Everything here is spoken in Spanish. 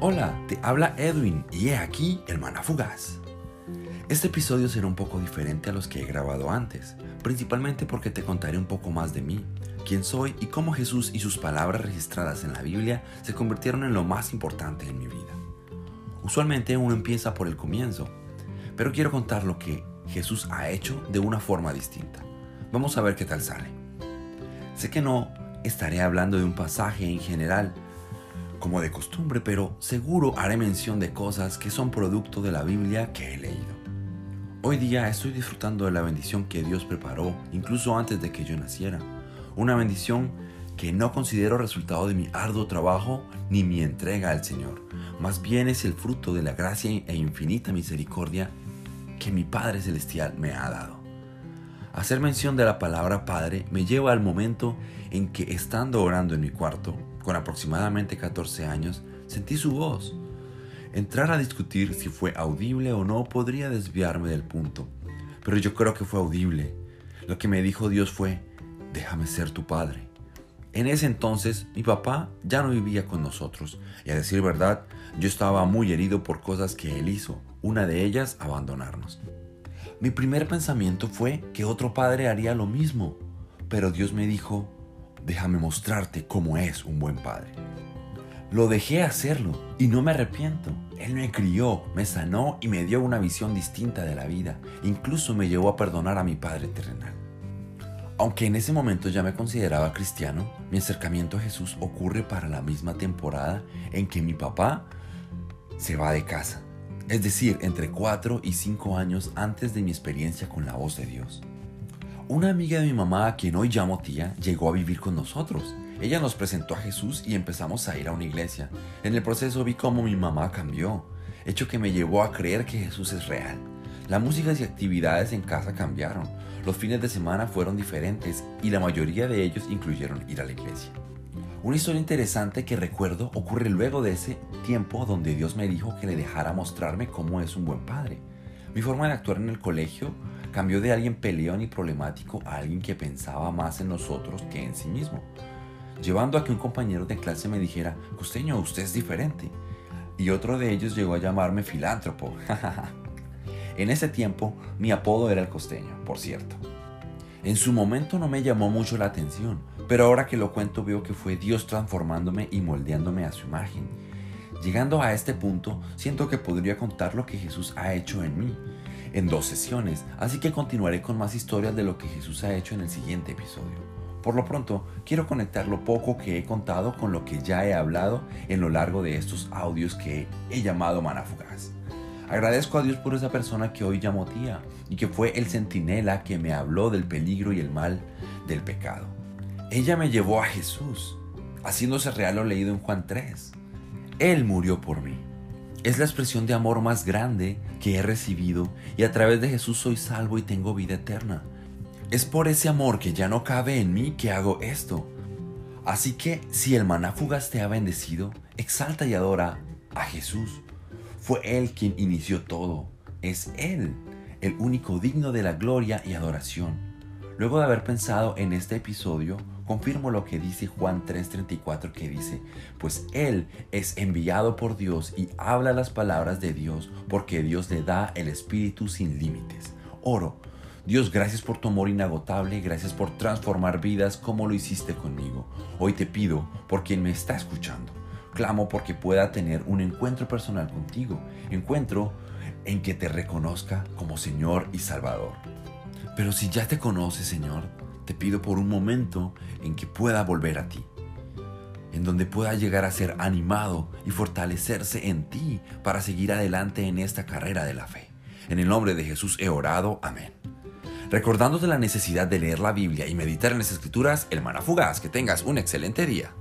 Hola, te habla Edwin y he aquí el fugaz. Este episodio será un poco diferente a los que he grabado antes, principalmente porque te contaré un poco más de mí, quién soy y cómo Jesús y sus palabras registradas en la Biblia se convirtieron en lo más importante en mi vida. Usualmente uno empieza por el comienzo, pero quiero contar lo que Jesús ha hecho de una forma distinta. Vamos a ver qué tal sale. Sé que no estaré hablando de un pasaje en general, como de costumbre, pero seguro haré mención de cosas que son producto de la Biblia que he leído. Hoy día estoy disfrutando de la bendición que Dios preparó incluso antes de que yo naciera. Una bendición que no considero resultado de mi arduo trabajo ni mi entrega al Señor. Más bien es el fruto de la gracia e infinita misericordia que mi Padre Celestial me ha dado. Hacer mención de la palabra Padre me lleva al momento en que estando orando en mi cuarto, con aproximadamente 14 años, sentí su voz. Entrar a discutir si fue audible o no podría desviarme del punto, pero yo creo que fue audible. Lo que me dijo Dios fue, déjame ser tu padre. En ese entonces mi papá ya no vivía con nosotros y a decir verdad yo estaba muy herido por cosas que él hizo, una de ellas abandonarnos. Mi primer pensamiento fue que otro padre haría lo mismo, pero Dios me dijo, déjame mostrarte cómo es un buen padre. Lo dejé hacerlo y no me arrepiento. Él me crió, me sanó y me dio una visión distinta de la vida. Incluso me llevó a perdonar a mi Padre terrenal. Aunque en ese momento ya me consideraba cristiano, mi acercamiento a Jesús ocurre para la misma temporada en que mi papá se va de casa. Es decir, entre 4 y 5 años antes de mi experiencia con la voz de Dios. Una amiga de mi mamá, a quien hoy llamo tía, llegó a vivir con nosotros. Ella nos presentó a Jesús y empezamos a ir a una iglesia. En el proceso vi cómo mi mamá cambió, hecho que me llevó a creer que Jesús es real. Las músicas y actividades en casa cambiaron. Los fines de semana fueron diferentes y la mayoría de ellos incluyeron ir a la iglesia. Una historia interesante que recuerdo ocurre luego de ese tiempo donde Dios me dijo que le dejara mostrarme cómo es un buen padre. Mi forma de actuar en el colegio Cambió de alguien peleón y problemático a alguien que pensaba más en nosotros que en sí mismo, llevando a que un compañero de clase me dijera, Costeño, usted es diferente. Y otro de ellos llegó a llamarme filántropo. en ese tiempo, mi apodo era el costeño, por cierto. En su momento no me llamó mucho la atención, pero ahora que lo cuento veo que fue Dios transformándome y moldeándome a su imagen. Llegando a este punto, siento que podría contar lo que Jesús ha hecho en mí en dos sesiones, así que continuaré con más historias de lo que Jesús ha hecho en el siguiente episodio. Por lo pronto, quiero conectar lo poco que he contado con lo que ya he hablado en lo largo de estos audios que he llamado Manafugaz. Agradezco a Dios por esa persona que hoy llamo tía y que fue el centinela que me habló del peligro y el mal del pecado. Ella me llevó a Jesús, haciéndose real lo leído en Juan 3. Él murió por mí. Es la expresión de amor más grande que he recibido y a través de Jesús soy salvo y tengo vida eterna. Es por ese amor que ya no cabe en mí que hago esto. Así que si el maná fugaz te ha bendecido, exalta y adora a Jesús. Fue Él quien inició todo. Es Él, el único digno de la gloria y adoración. Luego de haber pensado en este episodio, confirmo lo que dice Juan 3:34 que dice, pues Él es enviado por Dios y habla las palabras de Dios porque Dios le da el Espíritu sin límites. Oro, Dios, gracias por tu amor inagotable, gracias por transformar vidas como lo hiciste conmigo. Hoy te pido por quien me está escuchando. Clamo porque pueda tener un encuentro personal contigo, encuentro en que te reconozca como Señor y Salvador. Pero si ya te conoces, Señor, te pido por un momento en que pueda volver a ti, en donde pueda llegar a ser animado y fortalecerse en ti para seguir adelante en esta carrera de la fe. En el nombre de Jesús he orado, amén. Recordándote la necesidad de leer la Biblia y meditar en las escrituras, el fugaz, que tengas un excelente día.